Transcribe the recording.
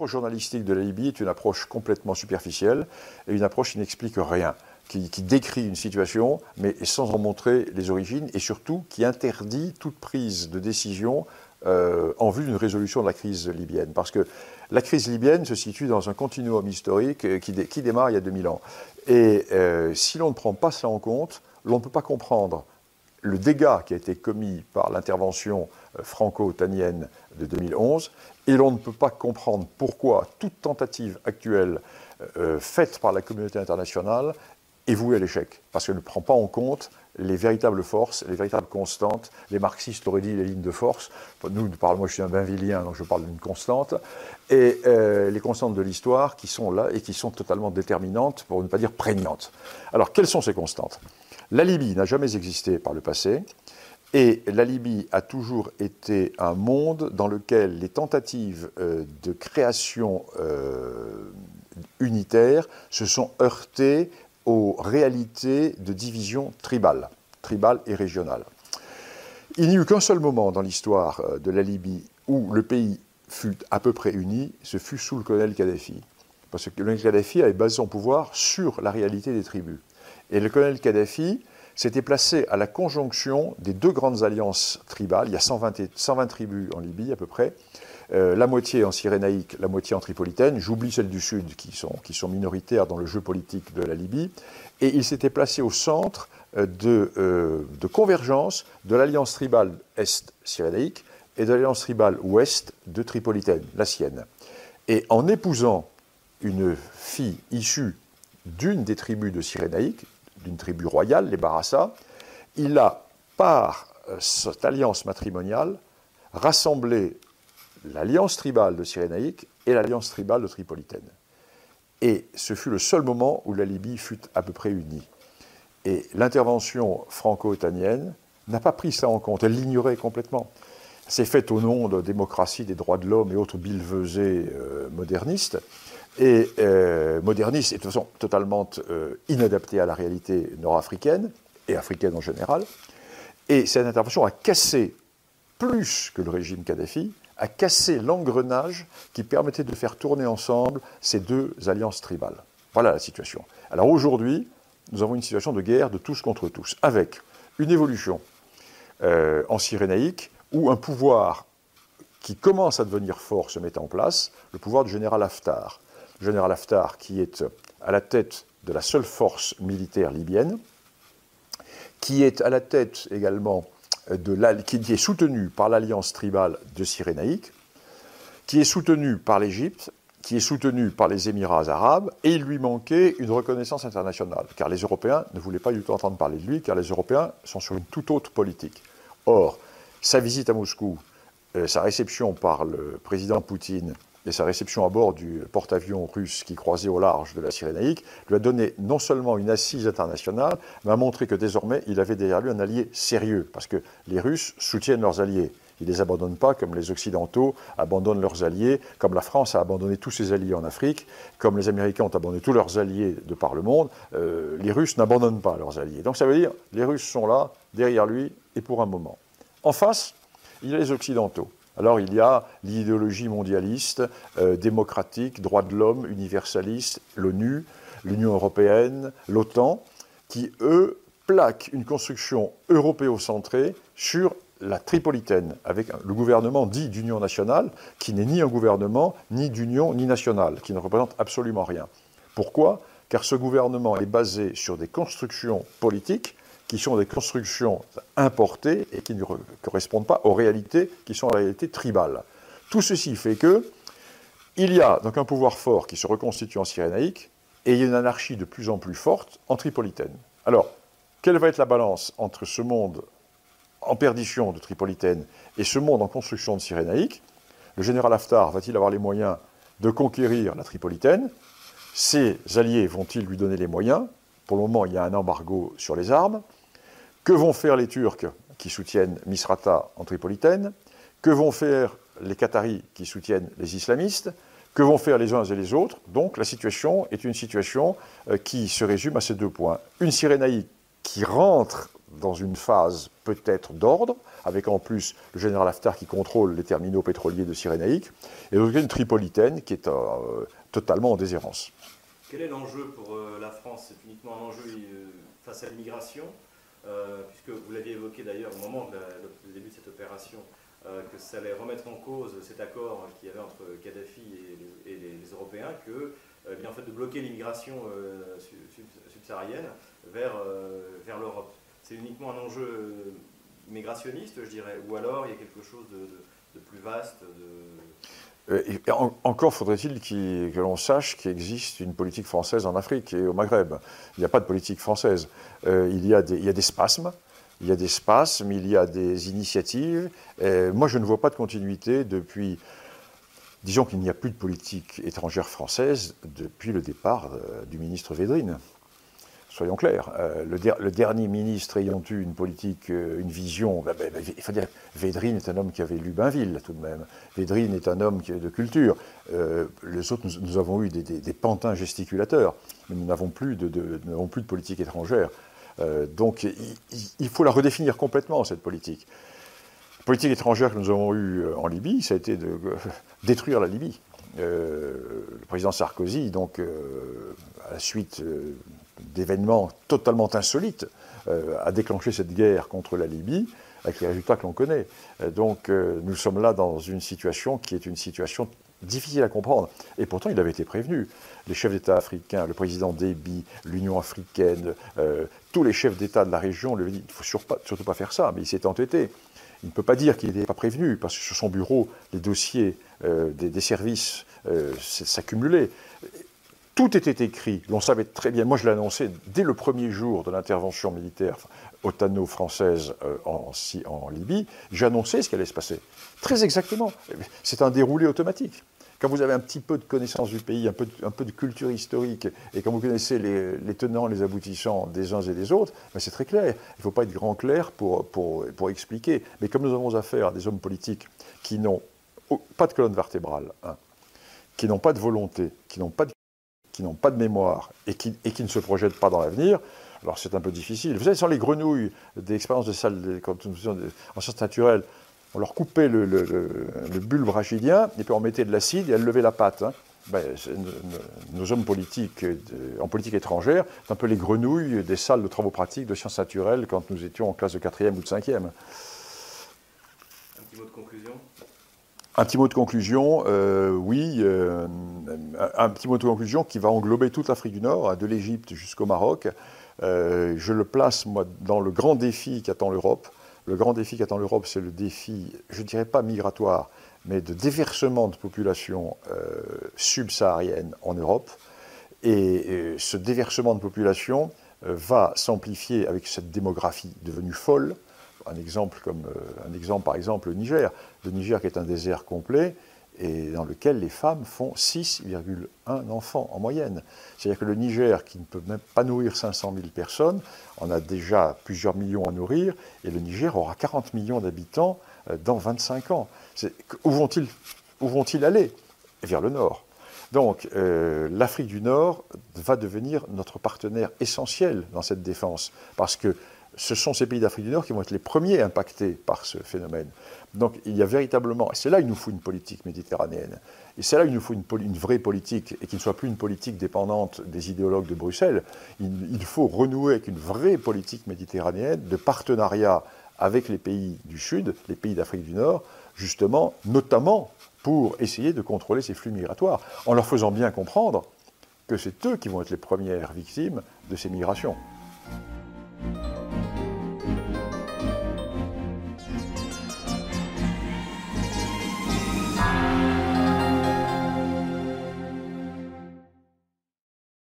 L'approche journalistique de la Libye est une approche complètement superficielle et une approche qui n'explique rien, qui, décrit une situation mais sans en montrer les origines et surtout qui interdit toute prise de décision euh, en vue d'une résolution de la crise libyenne. Parce que la crise libyenne se situe dans un continuum historique euh, qui, démarre il y a 2000 ans. Et euh, si l'on ne prend pas cela en compte, l'on ne peut pas comprendre le dégât qui a été commis par l'intervention franco-otanienne de 2011, et l'on ne peut pas comprendre pourquoi toute tentative actuelle euh, faite par la communauté internationale est vouée à l'échec, parce qu'elle ne prend pas en compte les véritables forces, les véritables constantes. Les marxistes auraient dit les lignes de force. Nous, moi je suis un Bainvillien, donc je parle d'une constante. Et euh, les constantes de l'histoire qui sont là et qui sont totalement déterminantes, pour ne pas dire prégnantes. Alors, quelles sont ces constantes? La Libye n'a jamais existé par le passé. Et la Libye a toujours été un monde dans lequel les tentatives euh, de création euh, unitaire se sont heurtées aux réalités de division tribale, tribale et régionale. Il n'y eut qu'un seul moment dans l'histoire euh, de la Libye où le pays fut à peu près uni, ce fut sous le colonel Kadhafi. Parce que le colonel Kadhafi avait basé son pouvoir sur la réalité des tribus. Et le colonel Kadhafi s'était placé à la conjonction des deux grandes alliances tribales. Il y a 120, tribus en Libye à peu près, euh, la moitié en cyrénaïque, la moitié en tripolitaine. J'oublie celles du Sud qui sont, minoritaires dans le jeu politique de la Libye. Et il s'était placé au centre euh, de, euh, de convergence de l'alliance tribale Est-cyrénaïque et de l'alliance tribale Ouest de tripolitaine, la sienne. Et en épousant une fille issue d'une des tribus de Cyrénaïque, d'une tribu royale, les Barassa, il a, par euh, cette alliance matrimoniale, rassemblé l'alliance tribale de Cyrénaïque et l'alliance tribale de Tripolitaine. Et ce fut le seul moment où la Libye fut à peu près unie. Et l'intervention franco-otanienne n'a pas pris ça en compte, elle l'ignorait complètement. C'est fait au nom de démocratie, des droits de l'homme et autres billevesées euh, modernistes et euh, moderniste et de toute façon totalement euh, inadapté à la réalité nord-africaine et africaine en général. Et cette intervention a cassé, plus que le régime Kadhafi, a cassé l'engrenage qui permettait de faire tourner ensemble ces deux alliances tribales. Voilà la situation. Alors aujourd'hui, nous avons une situation de guerre de tous contre tous, avec une évolution euh, en Cyrénaïque où un pouvoir qui commence à devenir fort se met en place, le pouvoir du général Haftar général Haftar, qui est à la tête de la seule force militaire libyenne, qui est à la tête également de la, qui est soutenu par l'alliance tribale de Cyrénaïque, qui est soutenu par l'Égypte, qui est soutenu par les Émirats arabes, et il lui manquait une reconnaissance internationale, car les Européens ne voulaient pas du tout entendre parler de lui, car les Européens sont sur une toute autre politique. Or, sa visite à Moscou, euh, sa réception par le président Poutine et sa réception à bord du porte-avions russe qui croisait au large de la Cyrénaïque lui a donné non seulement une assise internationale, mais a montré que désormais il avait derrière lui un allié sérieux, parce que les Russes soutiennent leurs alliés. Ils ne les abandonnent pas comme les Occidentaux abandonnent leurs alliés, comme la France a abandonné tous ses alliés en Afrique, comme les Américains ont abandonné tous leurs alliés de par le monde. Euh, les Russes n'abandonnent pas leurs alliés. Donc ça veut dire les Russes sont là, derrière lui, et pour un moment. En face, il y a les Occidentaux. Alors il y a l'idéologie mondialiste, euh, démocratique, droits de l'homme, universaliste, l'ONU, l'Union européenne, l'OTAN, qui, eux, plaquent une construction européocentrée sur la tripolitaine, avec le gouvernement dit d'union nationale, qui n'est ni un gouvernement, ni d'union, ni nationale, qui ne représente absolument rien. Pourquoi? Car ce gouvernement est basé sur des constructions politiques qui sont des constructions importées et qui ne correspondent pas aux réalités qui sont en réalité tribales. Tout ceci fait que il y a donc un pouvoir fort qui se reconstitue en Cyrénaïque et il y a une anarchie de plus en plus forte en Tripolitaine. Alors, quelle va être la balance entre ce monde en perdition de Tripolitaine et ce monde en construction de Cyrénaïque? Le général Haftar va-t-il avoir les moyens de conquérir la Tripolitaine? Ses alliés vont-ils lui donner les moyens? Pour le moment, il y a un embargo sur les armes. Que vont faire les Turcs qui soutiennent Misrata en Tripolitaine? Que vont faire les Qataris qui soutiennent les islamistes? Que vont faire les uns et les autres? Donc la situation est une situation euh, qui se résume à ces deux points. Une Cyrénaïque qui rentre dans une phase peut-être d'ordre, avec en plus le général Haftar qui contrôle les terminaux pétroliers de Cyrénaïque, et une tripolitaine qui est euh, totalement en déshérence. Quel est l'enjeu pour euh, la France? C'est uniquement un enjeu face à l'immigration, puisque vous l'aviez évoqué d'ailleurs au moment du début de cette opération, que ça allait remettre en cause cet accord qu'il y avait entre Kadhafi et, les, Européens, que bien, en fait, de bloquer l'immigration subsaharienne vers, vers l'Europe. C'est uniquement un enjeu migrationniste, je dirais, ou alors il y a quelque chose de, plus vaste euh, encore faudrait-il que l'on sache qu'il existe une politique française en Afrique et au Maghreb. Il n'y a pas de politique française. Euh, il, y a des, spasmes, il y a des spasmes, il y a des initiatives. moi, je ne vois pas de continuité depuis. Disons qu'il n'y a plus de politique étrangère française depuis le départ euh, du ministre Védrine soyons clairs, euh, le, dernier ministre ayant eu une politique, euh, une vision, bah, bah, bah, il faut dire, Védrine est un homme qui avait lu Bainville tout de même. Védrine est un homme qui de culture. Euh, les autres, nous, avons eu des, pantins gesticulateurs, mais nous n'avons plus de, plus de politique étrangère. donc il, faut la redéfinir complètement, cette politique. La politique étrangère que nous avons eue en Libye, ça a été de détruire la Libye. le président Sarkozy, donc, à la suite d'événements totalement insolites euh, a déclenché cette guerre contre la Libye, avec les résultats que l'on connaît. Euh, donc euh, nous sommes là dans une situation qui est une situation difficile à comprendre. Et pourtant, il avait été prévenu. Les chefs d'État africains, le président Déby, l'Union africaine, tous les chefs d'État de la région lui avaient dit il ne faut surtout pas, faire ça, mais il s'est entêté. Il ne peut pas dire qu'il n'était pas prévenu, parce que sur son bureau, les dossiers des, des, services s'accumulaient. Tout était écrit, l'on savait très bien. Moi, je l'ai annoncé dès le premier jour de l'intervention militaire otano-française euh, en, Libye. Annoncé ce qui allait se passer. Très exactement. C'est un déroulé automatique. Quand vous avez un petit peu de connaissance du pays, un peu de, culture historique, et quand vous connaissez les, tenants, les aboutissants des uns et des autres, ben c'est très clair. Il ne faut pas être grand clair pour, expliquer. Mais comme nous avons affaire à des hommes politiques qui n'ont pas de colonne vertébrale, hein, qui n'ont pas de volonté, qui n'ont pas de n'ont pas de mémoire et qui, et qui ne se projettent pas dans l'avenir, alors c'est un peu difficile. Vous savez, sur les grenouilles des expériences de salle, en sciences naturelles, on leur coupait le, bulbe rachidien et puis on mettait de l'acide et elles levaient la patte. Hein. Ben, nos hommes politiques en politique étrangère, c'est un peu les grenouilles des salles de travaux pratiques de sciences naturelles quand nous étions en classe de 4e ou de 5e. Un petit mot de conclusion? Un petit mot de conclusion, euh, oui, euh, un petit mot de conclusion qui va englober toute l'Afrique du Nord, hein, de l'Égypte jusqu'au Maroc. Euh, je le place, moi, dans le grand défi qu'attend l'Europe. Le grand défi qu'attend l'Europe, c'est le défi, je ne dirais pas migratoire, mais de déversement de population subsaharienne en Europe. Et ce déversement de population va s'amplifier avec cette démographie devenue folle, un exemple, comme, euh, un exemple, par exemple, le Niger. Le Niger qui est un désert complet et dans lequel les femmes font 6,1 enfants en moyenne. C'est-à-dire que le Niger, qui ne peut même pas nourrir 500 000 personnes, en a déjà plusieurs millions à nourrir, et le Niger aura 40 millions d'habitants euh, dans 25 ans. Où vont-ils vont aller? Vers le nord. Donc euh, l'Afrique du Nord va devenir notre partenaire essentiel dans cette défense, parce que ce sont ces pays d'Afrique du Nord qui vont être les premiers impactés par ce phénomène. Donc il y a véritablement, c'est là qu'il nous faut une politique méditerranéenne, et c'est là qu'il nous faut une, vraie politique, et qui ne soit plus une politique dépendante des idéologues de Bruxelles, il, faut renouer avec une vraie politique méditerranéenne de partenariat avec les pays du Sud, les pays d'Afrique du Nord, justement, notamment pour essayer de contrôler ces flux migratoires, en leur faisant bien comprendre que c'est eux qui vont être les premières victimes de ces migrations.